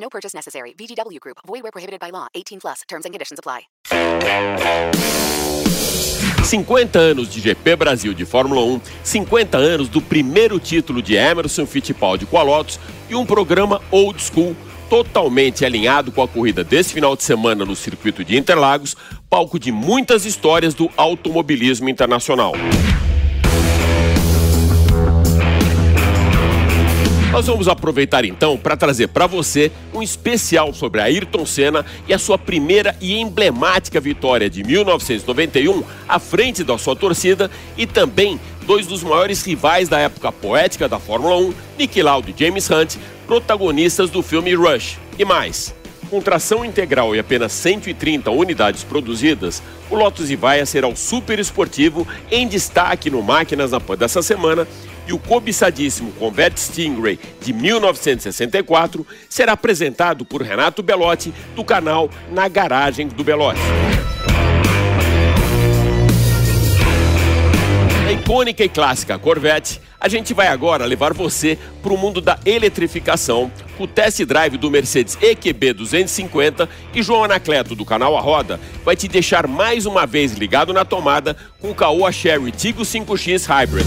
No purchase necessary. VGW Group. Void where prohibited by law. 18 plus. Terms and conditions apply. 50 anos de GP Brasil de Fórmula 1, 50 anos do primeiro título de Emerson Fittipaldi com a Lotus e um programa old school totalmente alinhado com a corrida desse final de semana no circuito de Interlagos, palco de muitas histórias do automobilismo internacional. Nós vamos aproveitar então para trazer para você um especial sobre Ayrton Senna e a sua primeira e emblemática vitória de 1991 à frente da sua torcida e também dois dos maiores rivais da época poética da Fórmula 1, Nick Lauda e James Hunt, protagonistas do filme Rush. E mais, com tração integral e apenas 130 unidades produzidas, o Lotus Ivaia será o super esportivo em destaque no Máquinas na Pan dessa semana e o cobiçadíssimo Convert Stingray de 1964 será apresentado por Renato Belotti do canal Na Garagem do Belotti. A icônica e clássica Corvette, a gente vai agora levar você para o mundo da eletrificação com o test drive do Mercedes EQB 250 e João Anacleto do canal A Roda vai te deixar mais uma vez ligado na tomada com o Caoa Sherry Tigo 5X Hybrid.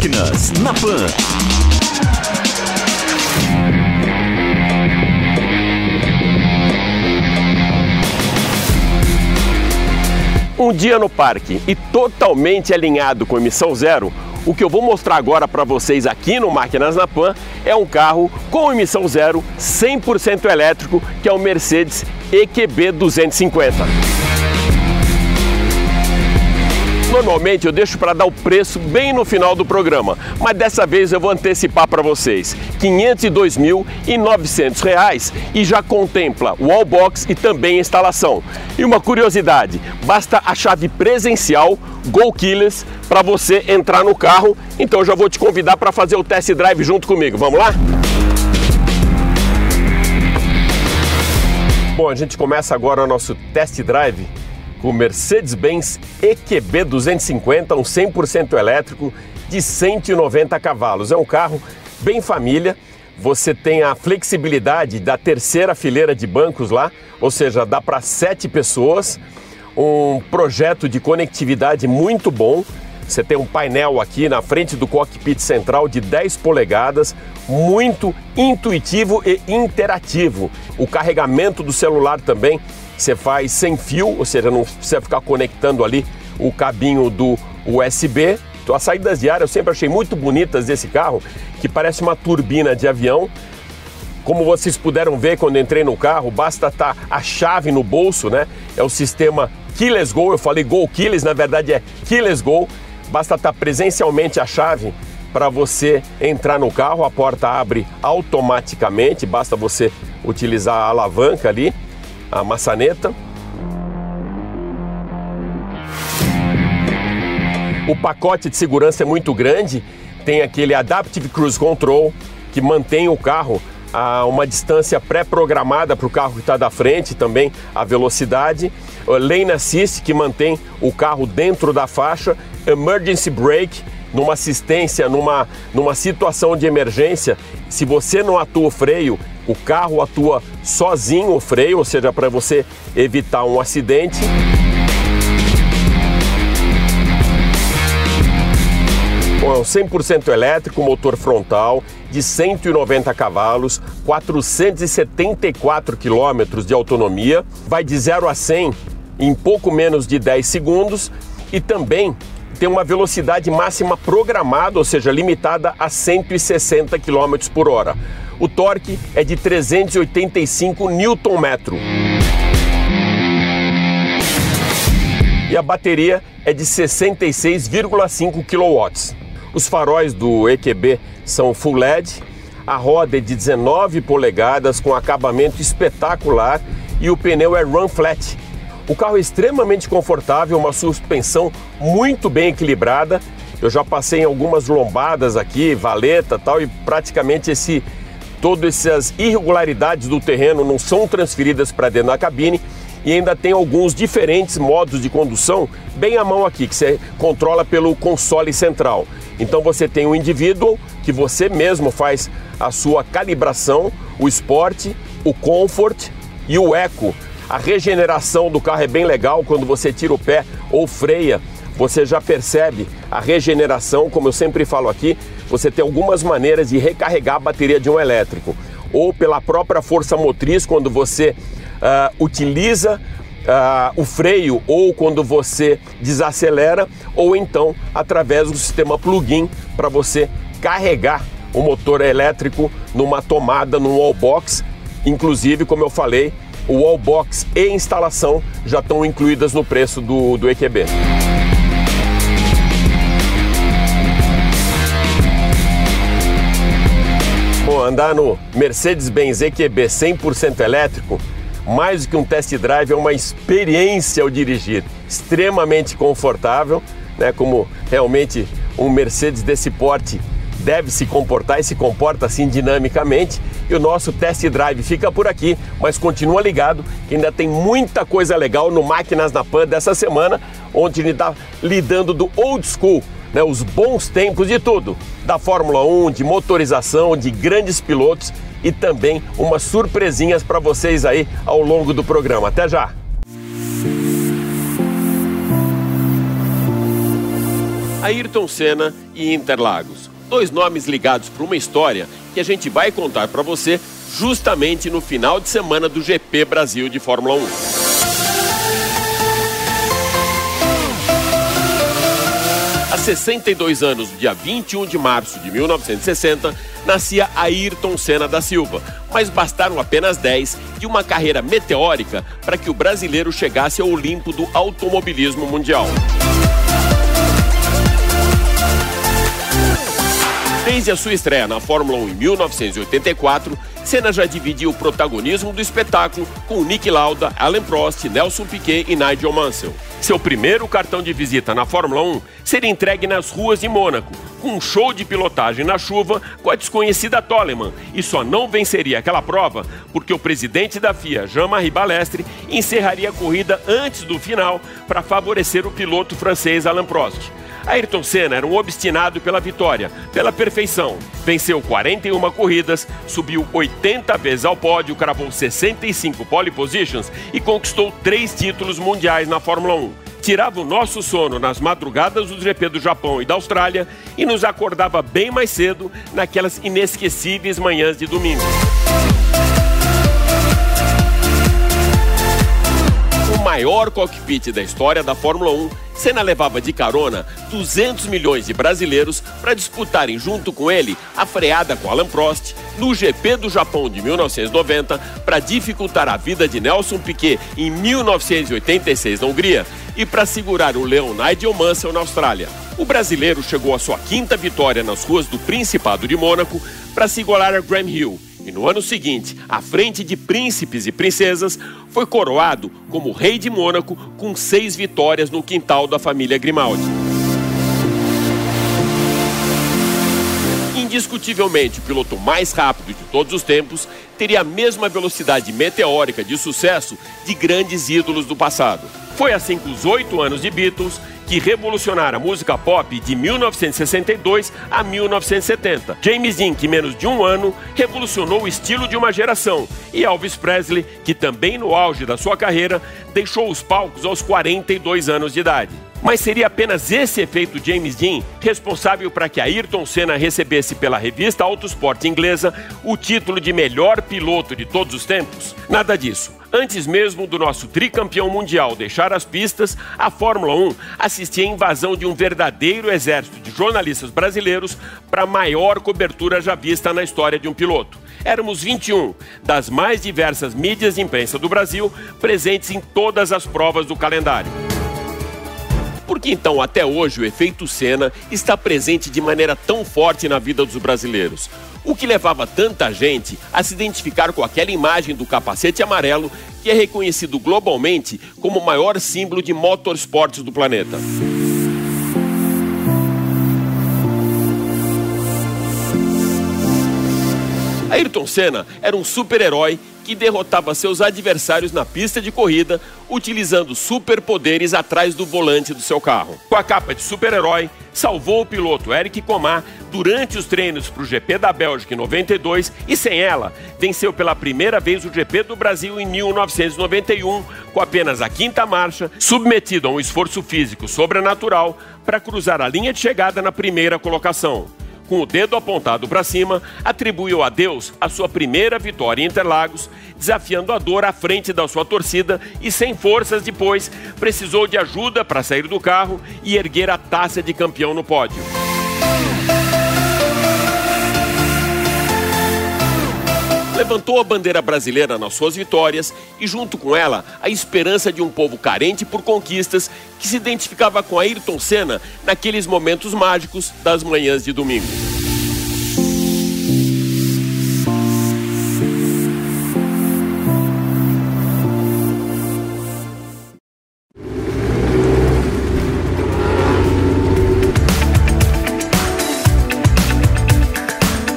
Máquinas na Pan. Um dia no parque e totalmente alinhado com emissão zero, o que eu vou mostrar agora para vocês aqui no Máquinas na Pan é um carro com emissão zero, 100% elétrico, que é o Mercedes EQB 250. Normalmente eu deixo para dar o preço bem no final do programa, mas dessa vez eu vou antecipar para vocês. 502.900 reais e já contempla wallbox e também instalação. E uma curiosidade, basta a chave presencial Go Killers para você entrar no carro. Então eu já vou te convidar para fazer o test drive junto comigo. Vamos lá? Bom, a gente começa agora o nosso test drive com o Mercedes-Benz EQB 250, um 100% elétrico de 190 cavalos. É um carro bem família. Você tem a flexibilidade da terceira fileira de bancos lá, ou seja, dá para sete pessoas. Um projeto de conectividade muito bom. Você tem um painel aqui na frente do cockpit central de 10 polegadas, muito intuitivo e interativo. O carregamento do celular também você faz sem fio, ou seja, não precisa ficar conectando ali o cabinho do USB. Então, as saídas de ar eu sempre achei muito bonitas desse carro, que parece uma turbina de avião. Como vocês puderam ver quando entrei no carro, basta estar a chave no bolso, né? É o sistema Keyless Go, eu falei Go Keyless, na verdade é Keyless Go. Basta estar presencialmente a chave para você entrar no carro, a porta abre automaticamente, basta você utilizar a alavanca ali a maçaneta. O pacote de segurança é muito grande, tem aquele Adaptive Cruise Control que mantém o carro a uma distância pré-programada para o carro que está da frente, também a velocidade. Lane Assist que mantém o carro dentro da faixa. Emergency Brake numa assistência, numa, numa situação de emergência, se você não atua o freio, o carro atua sozinho o freio, ou seja, para você evitar um acidente. Bom, é um 100% elétrico, motor frontal de 190 cavalos, 474 quilômetros de autonomia, vai de 0 a 100 em pouco menos de 10 segundos e também tem uma velocidade máxima programada, ou seja, limitada a 160 km por hora. O torque é de 385 Nm. E a bateria é de 66,5 kW. Os faróis do EQB são full LED, a roda é de 19 polegadas com acabamento espetacular e o pneu é run flat. O carro é extremamente confortável, uma suspensão muito bem equilibrada. Eu já passei em algumas lombadas aqui, valeta tal, e praticamente esse todas essas irregularidades do terreno não são transferidas para dentro da cabine e ainda tem alguns diferentes modos de condução bem à mão aqui, que você controla pelo console central. Então você tem o indivíduo que você mesmo faz a sua calibração, o esporte, o comfort e o eco. A regeneração do carro é bem legal quando você tira o pé ou freia. Você já percebe a regeneração, como eu sempre falo aqui, você tem algumas maneiras de recarregar a bateria de um elétrico. Ou pela própria força motriz, quando você uh, utiliza Uh, o freio ou quando você desacelera, ou então através do sistema plug-in para você carregar o motor elétrico numa tomada, num wallbox. Inclusive, como eu falei, o wallbox e instalação já estão incluídas no preço do, do EQB. Bom, andar no Mercedes-Benz EQB 100% elétrico mais do que um test drive, é uma experiência ao dirigir, extremamente confortável, né? Como realmente um Mercedes desse porte deve se comportar e se comporta assim dinamicamente. E o nosso test drive fica por aqui, mas continua ligado que ainda tem muita coisa legal no Máquinas na Pan dessa semana, onde ele está lidando do old school, né, os bons tempos de tudo, da Fórmula 1, de motorização, de grandes pilotos e também umas surpresinhas para vocês aí ao longo do programa. Até já! Ayrton Senna e Interlagos. Dois nomes ligados para uma história que a gente vai contar para você justamente no final de semana do GP Brasil de Fórmula 1. Há 62 anos, dia 21 de março de 1960, nascia Ayrton Senna da Silva, mas bastaram apenas 10 de uma carreira meteórica para que o brasileiro chegasse ao Olimpo do automobilismo mundial. Desde a sua estreia na Fórmula 1 em 1984, Senna já dividia o protagonismo do espetáculo com Nick Lauda, Alain Prost, Nelson Piquet e Nigel Mansell. Seu primeiro cartão de visita na Fórmula 1 seria entregue nas ruas de Mônaco, com um show de pilotagem na chuva com a desconhecida Toleman, e só não venceria aquela prova porque o presidente da FIA, Jean-Marie Balestre, encerraria a corrida antes do final para favorecer o piloto francês Alain Prost. Ayrton Senna era um obstinado pela vitória, pela perfeição. Venceu 41 corridas, subiu 80 vezes ao pódio, cravou 65 pole positions e conquistou três títulos mundiais na Fórmula 1. Tirava o nosso sono nas madrugadas do GP do Japão e da Austrália e nos acordava bem mais cedo naquelas inesquecíveis manhãs de domingo. Maior cockpit da história da Fórmula 1 Senna levava de carona 200 milhões de brasileiros para disputarem junto com ele a freada com Alan Prost no GP do Japão de 1990 para dificultar a vida de Nelson Piquet em 1986 na Hungria e para segurar o leão Nigel Mansell na Austrália. O brasileiro chegou à sua quinta vitória nas ruas do Principado de Mônaco para se igualar a Graham Hill e no ano seguinte, à frente de príncipes e princesas, foi coroado como rei de Mônaco com seis vitórias no quintal da família Grimaldi. Indiscutivelmente, o piloto mais rápido de todos os tempos teria a mesma velocidade meteórica de sucesso de grandes ídolos do passado. Foi assim que os oito anos de Beatles que revolucionaram a música pop de 1962 a 1970. James Dean, que menos de um ano, revolucionou o estilo de uma geração. E Elvis Presley, que também no auge da sua carreira, deixou os palcos aos 42 anos de idade. Mas seria apenas esse efeito James Dean responsável para que Ayrton Senna recebesse pela revista Autosport inglesa o título de melhor piloto de todos os tempos? Nada disso. Antes mesmo do nosso tricampeão mundial deixar as pistas, a Fórmula 1 assistia à invasão de um verdadeiro exército de jornalistas brasileiros para a maior cobertura já vista na história de um piloto. Éramos 21 das mais diversas mídias de imprensa do Brasil presentes em todas as provas do calendário. Por que então até hoje o efeito Senna está presente de maneira tão forte na vida dos brasileiros? O que levava tanta gente a se identificar com aquela imagem do capacete amarelo que é reconhecido globalmente como o maior símbolo de motorsports do planeta. Ayrton Senna era um super-herói que derrotava seus adversários na pista de corrida utilizando superpoderes atrás do volante do seu carro. Com a capa de super-herói, salvou o piloto Eric Comar durante os treinos para o GP da Bélgica em 92 e sem ela, venceu pela primeira vez o GP do Brasil em 1991, com apenas a quinta marcha, submetido a um esforço físico sobrenatural para cruzar a linha de chegada na primeira colocação com o dedo apontado para cima, atribuiu a Deus a sua primeira vitória em Interlagos, desafiando a dor à frente da sua torcida e sem forças depois, precisou de ajuda para sair do carro e erguer a taça de campeão no pódio. Levantou a bandeira brasileira nas suas vitórias e, junto com ela, a esperança de um povo carente por conquistas que se identificava com Ayrton Senna naqueles momentos mágicos das manhãs de domingo.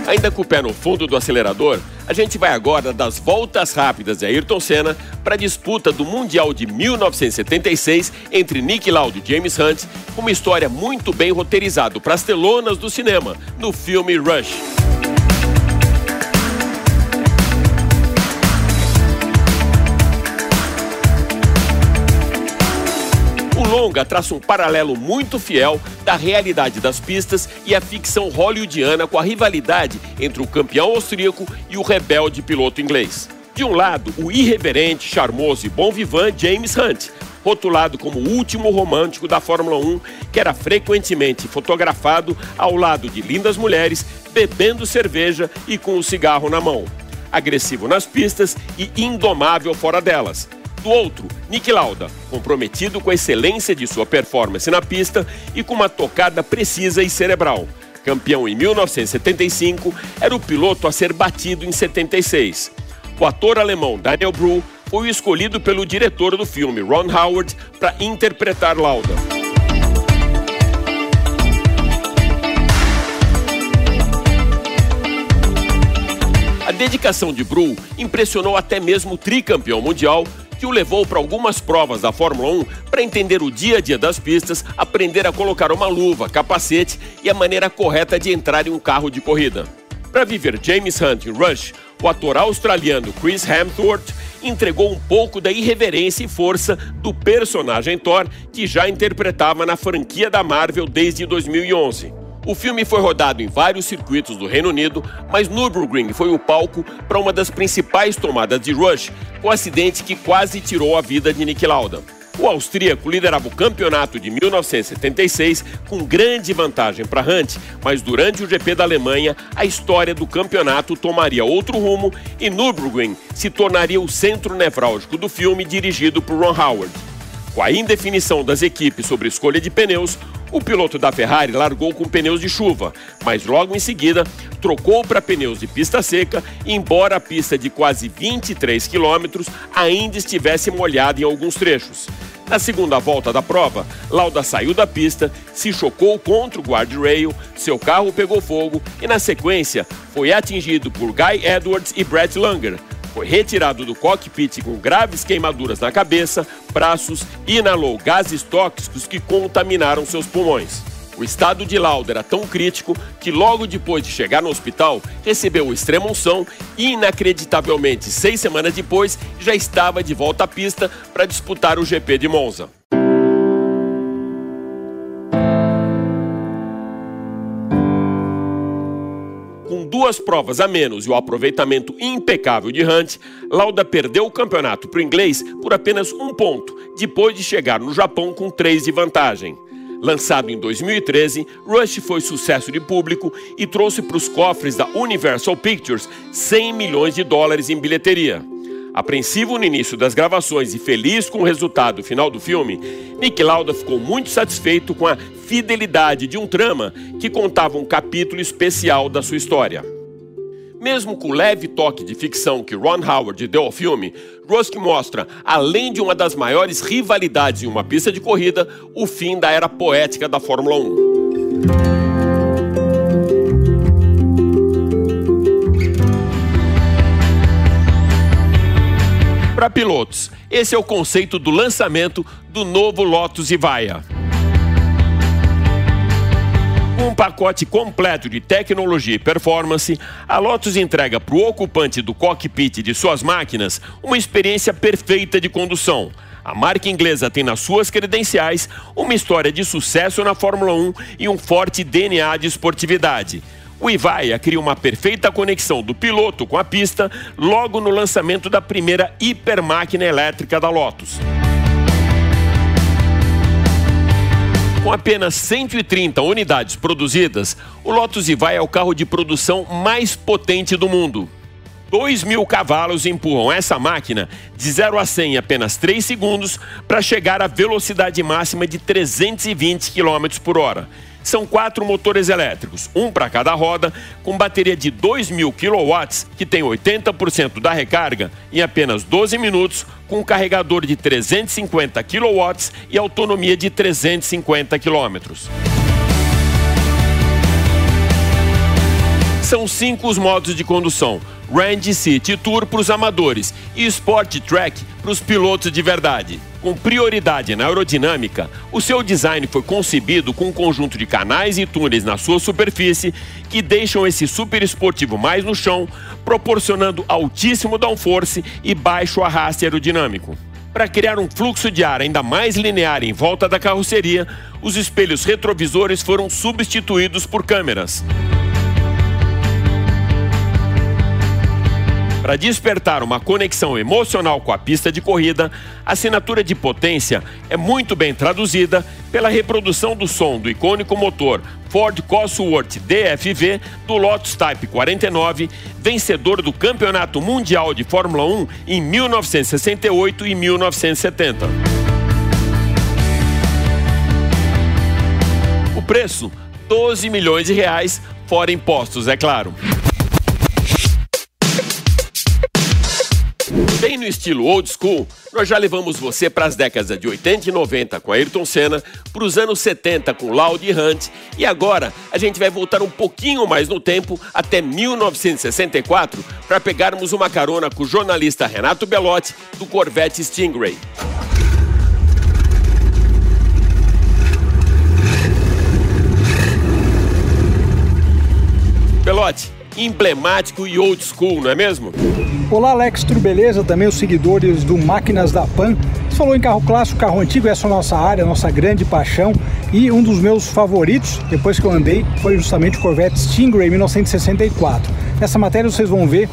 Ainda com o pé no fundo do acelerador, a gente vai agora das voltas rápidas de Ayrton Senna para a disputa do Mundial de 1976 entre Nick Lauda e James Hunt, uma história muito bem roteirizada para as telonas do cinema, no filme Rush. Longa traça um paralelo muito fiel da realidade das pistas e a ficção hollywoodiana com a rivalidade entre o campeão austríaco e o rebelde piloto inglês. De um lado, o irreverente, charmoso e bom vivant James Hunt, rotulado como o último romântico da Fórmula 1, que era frequentemente fotografado ao lado de lindas mulheres, bebendo cerveja e com o um cigarro na mão. Agressivo nas pistas e indomável fora delas do outro, Nick Lauda, comprometido com a excelência de sua performance na pista e com uma tocada precisa e cerebral. Campeão em 1975, era o piloto a ser batido em 76. O ator alemão Daniel Bru foi o escolhido pelo diretor do filme, Ron Howard, para interpretar Lauda. A dedicação de Bru impressionou até mesmo o tricampeão mundial, que o levou para algumas provas da Fórmula 1 para entender o dia a dia das pistas, aprender a colocar uma luva, capacete e a maneira correta de entrar em um carro de corrida. Para viver James Hunt em Rush, o ator australiano Chris Hemsworth entregou um pouco da irreverência e força do personagem Thor que já interpretava na franquia da Marvel desde 2011. O filme foi rodado em vários circuitos do Reino Unido, mas Nürburgring foi o palco para uma das principais tomadas de Rush, com um acidente que quase tirou a vida de Nick Lauda. O austríaco liderava o campeonato de 1976 com grande vantagem para Hunt, mas durante o GP da Alemanha, a história do campeonato tomaria outro rumo e Nürburgring se tornaria o centro nevrálgico do filme dirigido por Ron Howard. Com a indefinição das equipes sobre escolha de pneus, o piloto da Ferrari largou com pneus de chuva, mas logo em seguida trocou para pneus de pista seca, embora a pista de quase 23 quilômetros ainda estivesse molhada em alguns trechos. Na segunda volta da prova, Lauda saiu da pista, se chocou contra o guardrail, seu carro pegou fogo e, na sequência, foi atingido por Guy Edwards e Brett Langer, foi retirado do cockpit com graves queimaduras na cabeça, braços e inalou gases tóxicos que contaminaram seus pulmões. O estado de Lauda era tão crítico que, logo depois de chegar no hospital, recebeu extrema unção e, inacreditavelmente, seis semanas depois, já estava de volta à pista para disputar o GP de Monza. Duas provas a menos e o aproveitamento impecável de Hunt, Lauda perdeu o campeonato para o inglês por apenas um ponto, depois de chegar no Japão com três de vantagem. Lançado em 2013, Rush foi sucesso de público e trouxe para os cofres da Universal Pictures 100 milhões de dólares em bilheteria. Apreensivo no início das gravações e feliz com o resultado final do filme, Nick Lauda ficou muito satisfeito com a fidelidade de um trama que contava um capítulo especial da sua história. Mesmo com o leve toque de ficção que Ron Howard deu ao filme, Rusk mostra, além de uma das maiores rivalidades em uma pista de corrida, o fim da era poética da Fórmula 1. Para pilotos, esse é o conceito do lançamento do novo Lotus Evija. Um pacote completo de tecnologia e performance, a Lotus entrega para o ocupante do cockpit de suas máquinas uma experiência perfeita de condução. A marca inglesa tem nas suas credenciais uma história de sucesso na Fórmula 1 e um forte DNA de esportividade. O Ivaia cria uma perfeita conexão do piloto com a pista logo no lançamento da primeira hipermáquina elétrica da Lotus. Com apenas 130 unidades produzidas, o Lotus Evija é o carro de produção mais potente do mundo. 2 mil cavalos empurram essa máquina de 0 a 100 em apenas 3 segundos para chegar à velocidade máxima de 320 km por hora. São quatro motores elétricos, um para cada roda, com bateria de 2.000 kW, que tem 80% da recarga em apenas 12 minutos, com um carregador de 350 kW e autonomia de 350 km. São cinco os modos de condução: Range City Tour para os amadores e Sport Track para os pilotos de verdade. Com prioridade na aerodinâmica, o seu design foi concebido com um conjunto de canais e túneis na sua superfície que deixam esse super esportivo mais no chão, proporcionando altíssimo downforce e baixo arraste aerodinâmico. Para criar um fluxo de ar ainda mais linear em volta da carroceria, os espelhos retrovisores foram substituídos por câmeras. Para despertar uma conexão emocional com a pista de corrida, a assinatura de potência é muito bem traduzida pela reprodução do som do icônico motor Ford Cosworth DFV do Lotus Type 49, vencedor do Campeonato Mundial de Fórmula 1 em 1968 e 1970. O preço: 12 milhões de reais, fora impostos, é claro. Bem no estilo old school, nós já levamos você para as décadas de 80 e 90 com Ayrton Senna, para os anos 70 com Laude Hunt e agora a gente vai voltar um pouquinho mais no tempo até 1964 para pegarmos uma carona com o jornalista Renato Belotti do Corvette Stingray. Belotti, emblemático e old school, não é mesmo? Olá Alex, tudo beleza? Também os seguidores do Máquinas da Pan. Você falou em carro clássico, carro antigo, essa é a nossa área, nossa grande paixão. E um dos meus favoritos, depois que eu andei, foi justamente o Corvette Stingray 1964. Nessa matéria vocês vão ver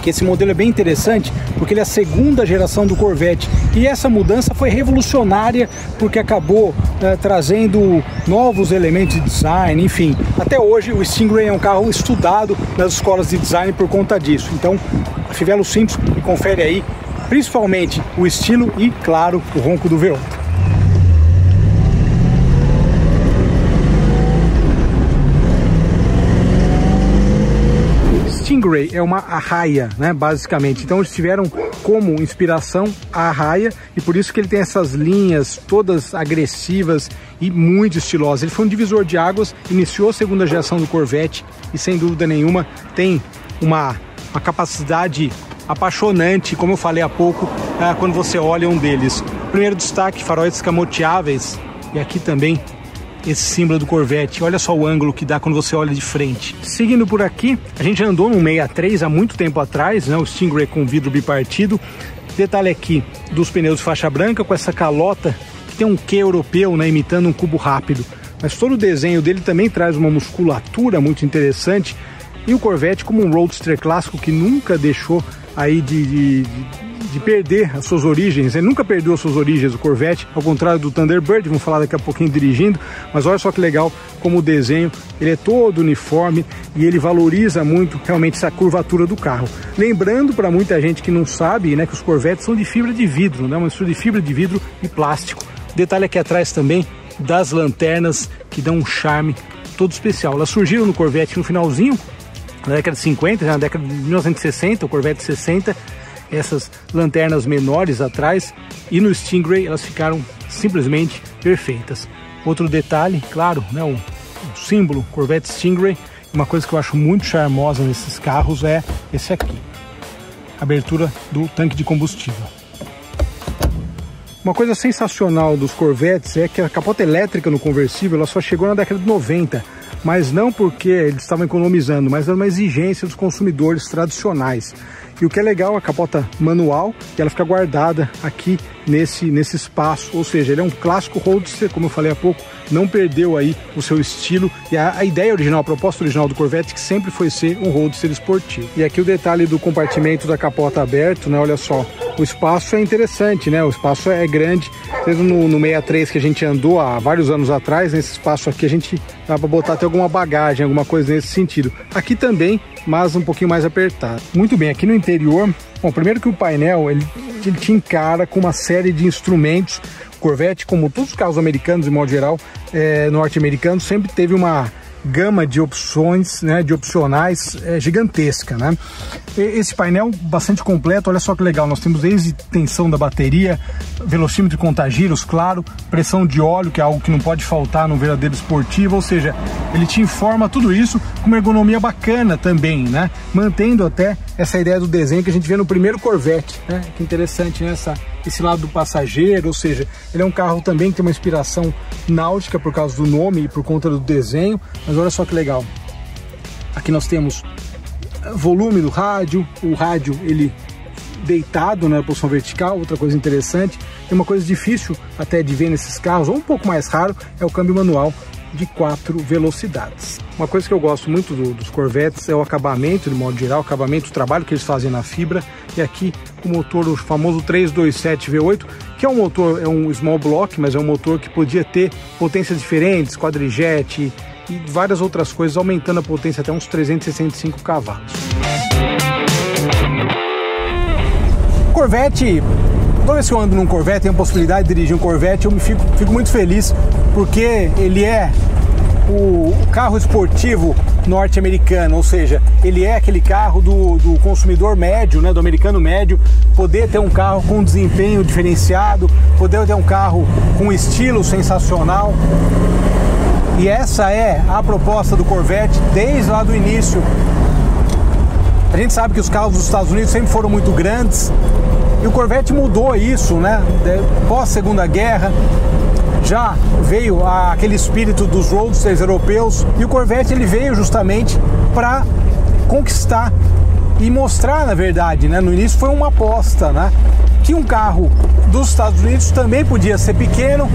que esse modelo é bem interessante porque ele é a segunda geração do Corvette e essa mudança foi revolucionária porque acabou né, trazendo novos elementos de design, enfim. Até hoje o Stingray é um carro estudado nas escolas de design por conta disso. Então, a Fivelo Simples confere aí principalmente o estilo e, claro, o ronco do V8. Stingray é uma arraia, né, basicamente. Então eles tiveram como inspiração a arraia e por isso que ele tem essas linhas todas agressivas e muito estilosas. Ele foi um divisor de águas, iniciou a segunda geração do Corvette e sem dúvida nenhuma tem uma, uma capacidade apaixonante, como eu falei há pouco, é, quando você olha um deles. Primeiro destaque, faróis escamoteáveis e aqui também esse símbolo do Corvette. Olha só o ângulo que dá quando você olha de frente. Seguindo por aqui, a gente andou no 63 há muito tempo atrás, né? O Stingray com vidro bipartido. Detalhe aqui dos pneus de faixa branca com essa calota que tem um Q europeu, né? Imitando um cubo rápido. Mas todo o desenho dele também traz uma musculatura muito interessante E o Corvette como um roadster clássico que nunca deixou aí de, de, de, perder as suas origens. Ele nunca perdeu as suas origens, o Corvette, ao contrário do Thunderbird, vamos falar daqui a pouquinho dirigindo, mas olha só que legal como o desenho, ele é todo uniforme e ele valoriza muito realmente essa curvatura do carro. Lembrando para muita gente que não sabe, né, que os Corvettes são de fibra de vidro, né, uma mistura de fibra de vidro e plástico. Detalhe aqui atrás também das lanternas que dão um charme todo especial. Elas surgiram no Corvette no finalzinho na década de 50, já na década de 1960, o Corvette 60, essas lanternas menores atrás e no Stingray elas ficaram simplesmente perfeitas. Outro detalhe, claro, né, o, o símbolo Corvette Stingray, uma coisa que eu acho muito charmosa nesses carros é esse aqui, abertura do tanque de combustível. Uma coisa sensacional dos Corvettes é que a capota elétrica no conversível ela só chegou na década de 90 mas não porque eles estavam economizando, mas era uma exigência dos consumidores tradicionais. E o que é legal, a capota manual, ela fica guardada aqui nesse, nesse espaço, ou seja, ele é um clássico roadster, como eu falei há pouco, não perdeu aí o seu estilo e a, a, ideia original, a proposta original do Corvette que sempre foi ser um roadster esportivo. E aqui o detalhe do compartimento da capota aberto, né? Olha só, o espaço é interessante, né? O espaço é grande. Mesmo no, no 63 que a gente andou há vários anos atrás, nesse espaço aqui a gente dá para botar até alguma bagagem, alguma coisa nesse sentido. Aqui também, mas um pouquinho mais apertado. Muito bem, aqui no interior, bom, primeiro que o painel ele, ele te encara com uma série de instrumentos. Corvette, como todos os carros americanos, de modo geral, é, norte-americanos, sempre teve uma gama de opções, né, de opcionais é, gigantesca, né? Esse painel bastante completo, olha só que legal, nós temos desde tensão da bateria, velocímetro de contagiros, claro, pressão de óleo, que é algo que não pode faltar no verdadeiro esportivo, ou seja, ele te informa tudo isso com uma ergonomia bacana também, né? Mantendo até essa ideia do desenho que a gente vê no primeiro Corvette, né? Que interessante, né? Essa, esse lado do passageiro, ou seja, ele é um carro também que tem uma inspiração náutica por causa do nome e por conta do desenho, mas olha só que legal. Aqui nós temos volume do rádio, o rádio ele deitado né, na posição vertical, outra coisa interessante. Tem uma coisa difícil até de ver nesses carros, ou um pouco mais raro, é o câmbio manual de quatro velocidades. Uma coisa que eu gosto muito do, dos Corvettes é o acabamento, de modo geral, o acabamento, o trabalho que eles fazem na fibra. E aqui o motor, o famoso 327 V8, que é um motor, é um small block, mas é um motor que podia ter potências diferentes, quadrijet e várias outras coisas, aumentando a potência até uns 365 cavalos. Corvette, toda vez que eu ando num Corvette, tenho a possibilidade de dirigir um Corvette, eu me fico, fico muito feliz porque ele é o carro esportivo norte-americano, ou seja, ele é aquele carro do, do, consumidor médio, né, do americano médio, poder ter um carro com desempenho diferenciado, poder ter um carro com estilo sensacional. E essa é a proposta do Corvette desde lá do início. A gente sabe que os carros dos Estados Unidos sempre foram muito grandes e o Corvette mudou isso, né? Pós Segunda Guerra, já veio aquele espírito dos roadsters europeus e o Corvette ele veio justamente para conquistar e mostrar, na verdade, né? No início foi uma aposta, né? Que um carro dos Estados Unidos também podia ser pequeno,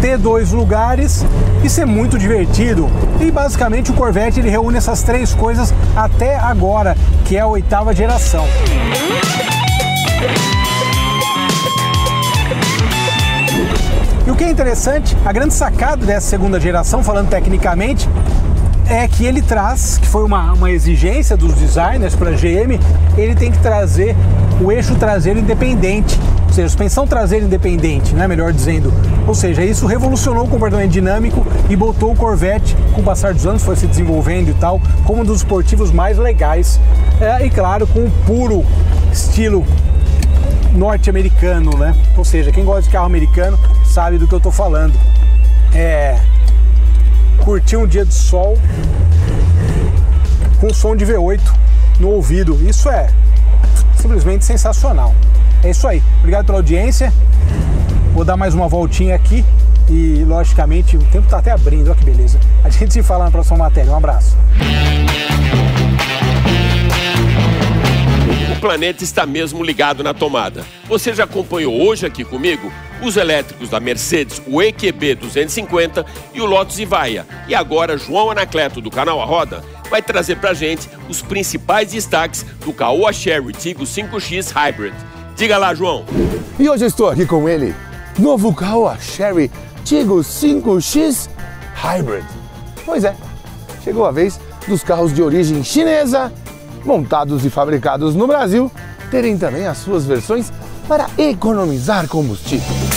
ter dois lugares e ser muito divertido. E basicamente o Corvette ele reúne essas três coisas até agora, que é a oitava geração. O que é interessante, a grande sacada dessa segunda geração, falando tecnicamente, é que ele traz, que foi uma, uma exigência dos designers para a GM, ele tem que trazer o eixo traseiro independente, ou seja, suspensão traseira independente, né, melhor dizendo. Ou seja, isso revolucionou o comportamento dinâmico e botou o Corvette, com o passar dos anos, foi se desenvolvendo e tal, como um dos esportivos mais legais. É, e claro, com o puro estilo norte-americano, né? Ou seja, quem gosta de carro americano sabe do que eu estou falando. É curtir um dia de sol com som de V8 no ouvido. Isso é simplesmente sensacional. É isso aí. Obrigado pela audiência. Vou dar mais uma voltinha aqui e, logicamente, o tempo está até abrindo. Olha que beleza. A gente se fala na próxima matéria. Um abraço. planeta está mesmo ligado na tomada. Você já acompanhou hoje aqui comigo os elétricos da Mercedes, o EQB 250 e o Lotus Ivaia. E agora João Anacleto do canal A Roda vai trazer pra gente os principais destaques do Caoa Sherry Tigo 5X Hybrid. Diga lá, João. E hoje eu estou aqui com ele, novo Caoa Sherry Tigo 5X Hybrid. Pois é, chegou a vez dos carros de origem chinesa, montados e fabricados no Brasil, terem também as suas versões para economizar combustível.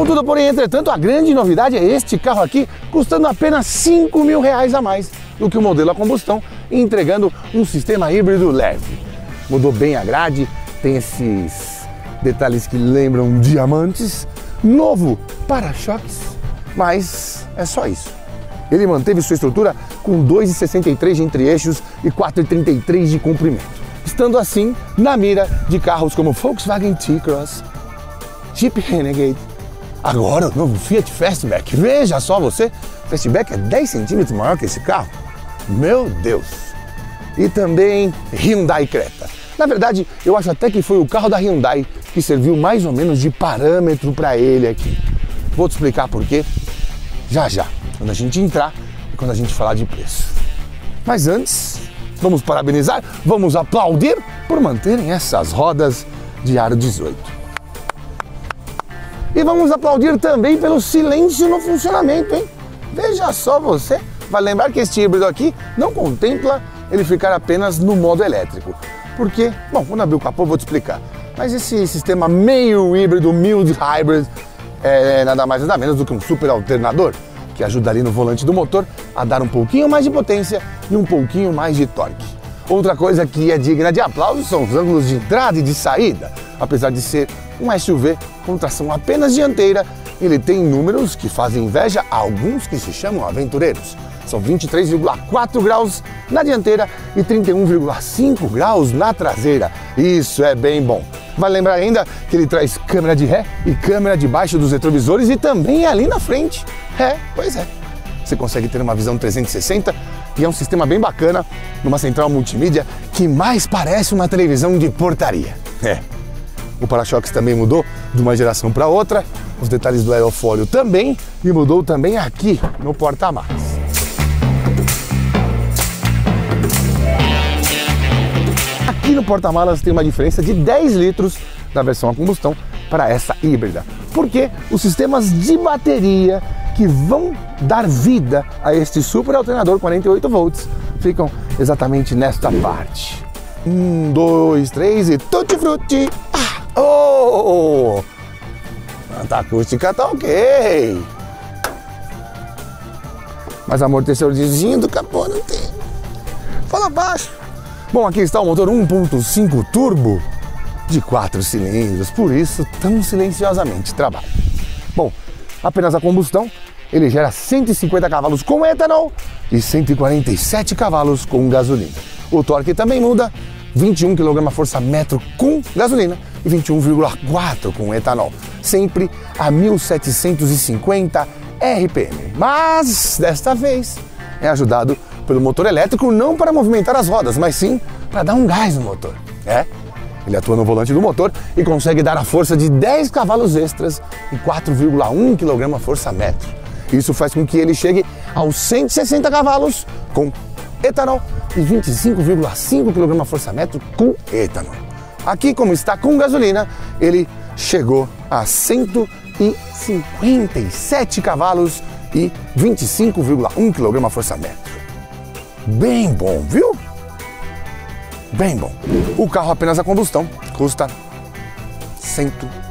Contudo, porém, entretanto, a grande novidade é este carro aqui, custando apenas 5 mil reais a mais do que o modelo a combustão e entregando um sistema híbrido leve. Mudou bem a grade, tem esses detalhes que lembram diamantes, novo para-choques, mas é só isso. Ele manteve sua estrutura com 2,63 de entre-eixos e 4,33 de comprimento, estando assim na mira de carros como Volkswagen T-Cross, Jeep Renegade, agora o novo Fiat Fastback. Veja só você, Fastback é 10 centímetros maior que esse carro. Meu Deus! E também Hyundai Creta. Na verdade, eu acho até que foi o carro da Hyundai que serviu mais ou menos de parâmetro para ele aqui. Vou te explicar por quê já já, quando a gente entrar e quando a gente falar de preço. Mas antes, vamos parabenizar, vamos aplaudir por manterem essas rodas de aro 18. E vamos aplaudir também pelo silêncio no funcionamento, hein? Veja só você, vai lembrar que este híbrido aqui não contempla ele ficar apenas no modo elétrico. Porque, bom, quando abrir o capô eu vou te explicar. Mas esse sistema meio híbrido, mild hybrid, é nada mais nada menos do que um super alternador que ajuda ali no volante do motor a dar um pouquinho mais de potência e um pouquinho mais de torque. Outra coisa que é digna de aplauso são os ângulos de entrada e de saída. Apesar de ser um SUV com tração apenas dianteira, ele tem números que fazem inveja a alguns que se chamam aventureiros. São 23,4 graus na dianteira e 31,5 graus na traseira. Isso é bem bom. Vai lembrar ainda que ele traz câmera de ré e câmera debaixo dos retrovisores e também ali na frente. É, pois é. Você consegue ter uma visão 360 e é um sistema bem bacana numa central multimídia que mais parece uma televisão de portaria. É. O para-choques também mudou de uma geração para outra, os detalhes do aerofólio também e mudou também aqui no porta-malas. Aqui no porta-malas tem uma diferença de 10 litros da versão a combustão para essa híbrida. Porque os sistemas de bateria que vão dar vida a este super alternador 48 volts ficam exatamente nesta parte. Um, dois, três e tutti frutti! Ah, oh! A acústica tá ok. Mas amortecedorzinho do capô não tem. Fala baixo. Bom, aqui está o motor 1.5 turbo de 4 cilindros, por isso tão silenciosamente trabalha. Bom, apenas a combustão, ele gera 150 cavalos com etanol e 147 cavalos com gasolina. O torque também muda, 21 kgfm com gasolina e 21,4 com etanol, sempre a 1750 RPM. Mas desta vez é ajudado pelo motor elétrico não para movimentar as rodas, mas sim para dar um gás no motor. É, ele atua no volante do motor e consegue dar a força de 10 cavalos extras e 4,1 kg força metro. Isso faz com que ele chegue aos 160 cavalos com etanol e 25,5 kg força metro com etanol. Aqui, como está com gasolina, ele chegou a 157 cavalos e 25,1 kg força metro. Bem bom, viu? Bem bom. O carro apenas a combustão custa R$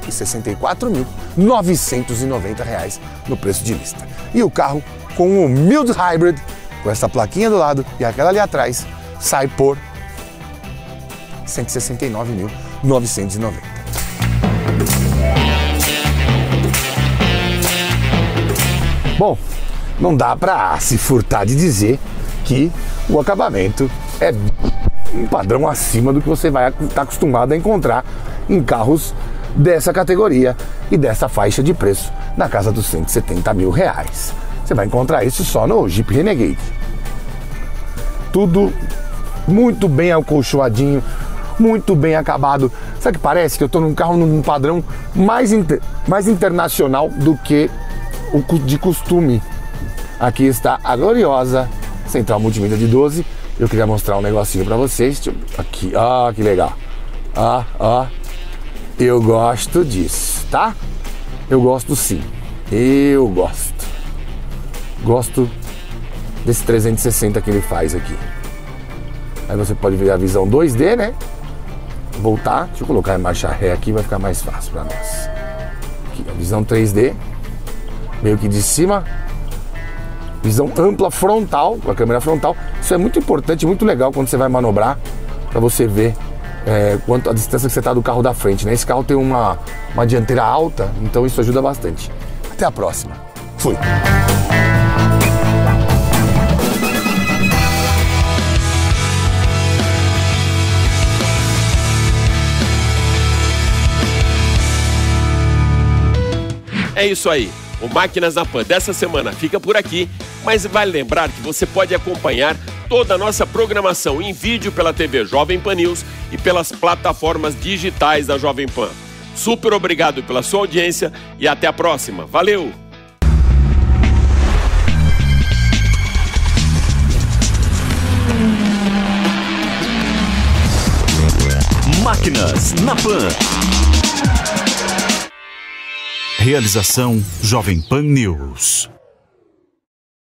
164.990 no preço de lista. E o carro com o Mild Hybrid, com essa plaquinha do lado e aquela ali atrás, sai por R$ 169.990. Bom, não dá para se furtar de dizer que o acabamento é um padrão acima do que você vai estar tá acostumado a encontrar em carros dessa categoria e dessa faixa de preço na casa dos 170 mil reais. Você vai encontrar isso só no Jeep Renegade. tudo muito bem acolchoadinho, muito bem acabado. Sabe que parece que eu estou num carro num padrão mais, inter, mais internacional do que o de costume. Aqui está a gloriosa central multimídia de 12. Eu queria mostrar um negocinho para vocês. Aqui, ó, que legal. Ó, ó. Eu gosto disso, tá? Eu gosto sim. Eu gosto. Gosto desse 360 que ele faz aqui. Aí você pode ver a visão 2D, né? Voltar, deixa eu colocar em marcha ré aqui, vai ficar mais fácil para nós. Aqui, a visão 3D, meio que de cima. Visão ampla frontal, com a câmera frontal. Isso é muito importante, muito legal quando você vai manobrar, para você ver é, quanto a distância que você está do carro da frente. Né? Esse carro tem uma, uma dianteira alta, então isso ajuda bastante. Até a próxima. Fui. É isso aí. O Máquinas na Pan dessa semana fica por aqui, mas vale lembrar que você pode acompanhar toda a nossa programação em vídeo pela TV Jovem Pan News e pelas plataformas digitais da Jovem Pan. Super obrigado pela sua audiência e até a próxima. Valeu! Máquinas na Pan. Realização Jovem Pan News.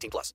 18 plus.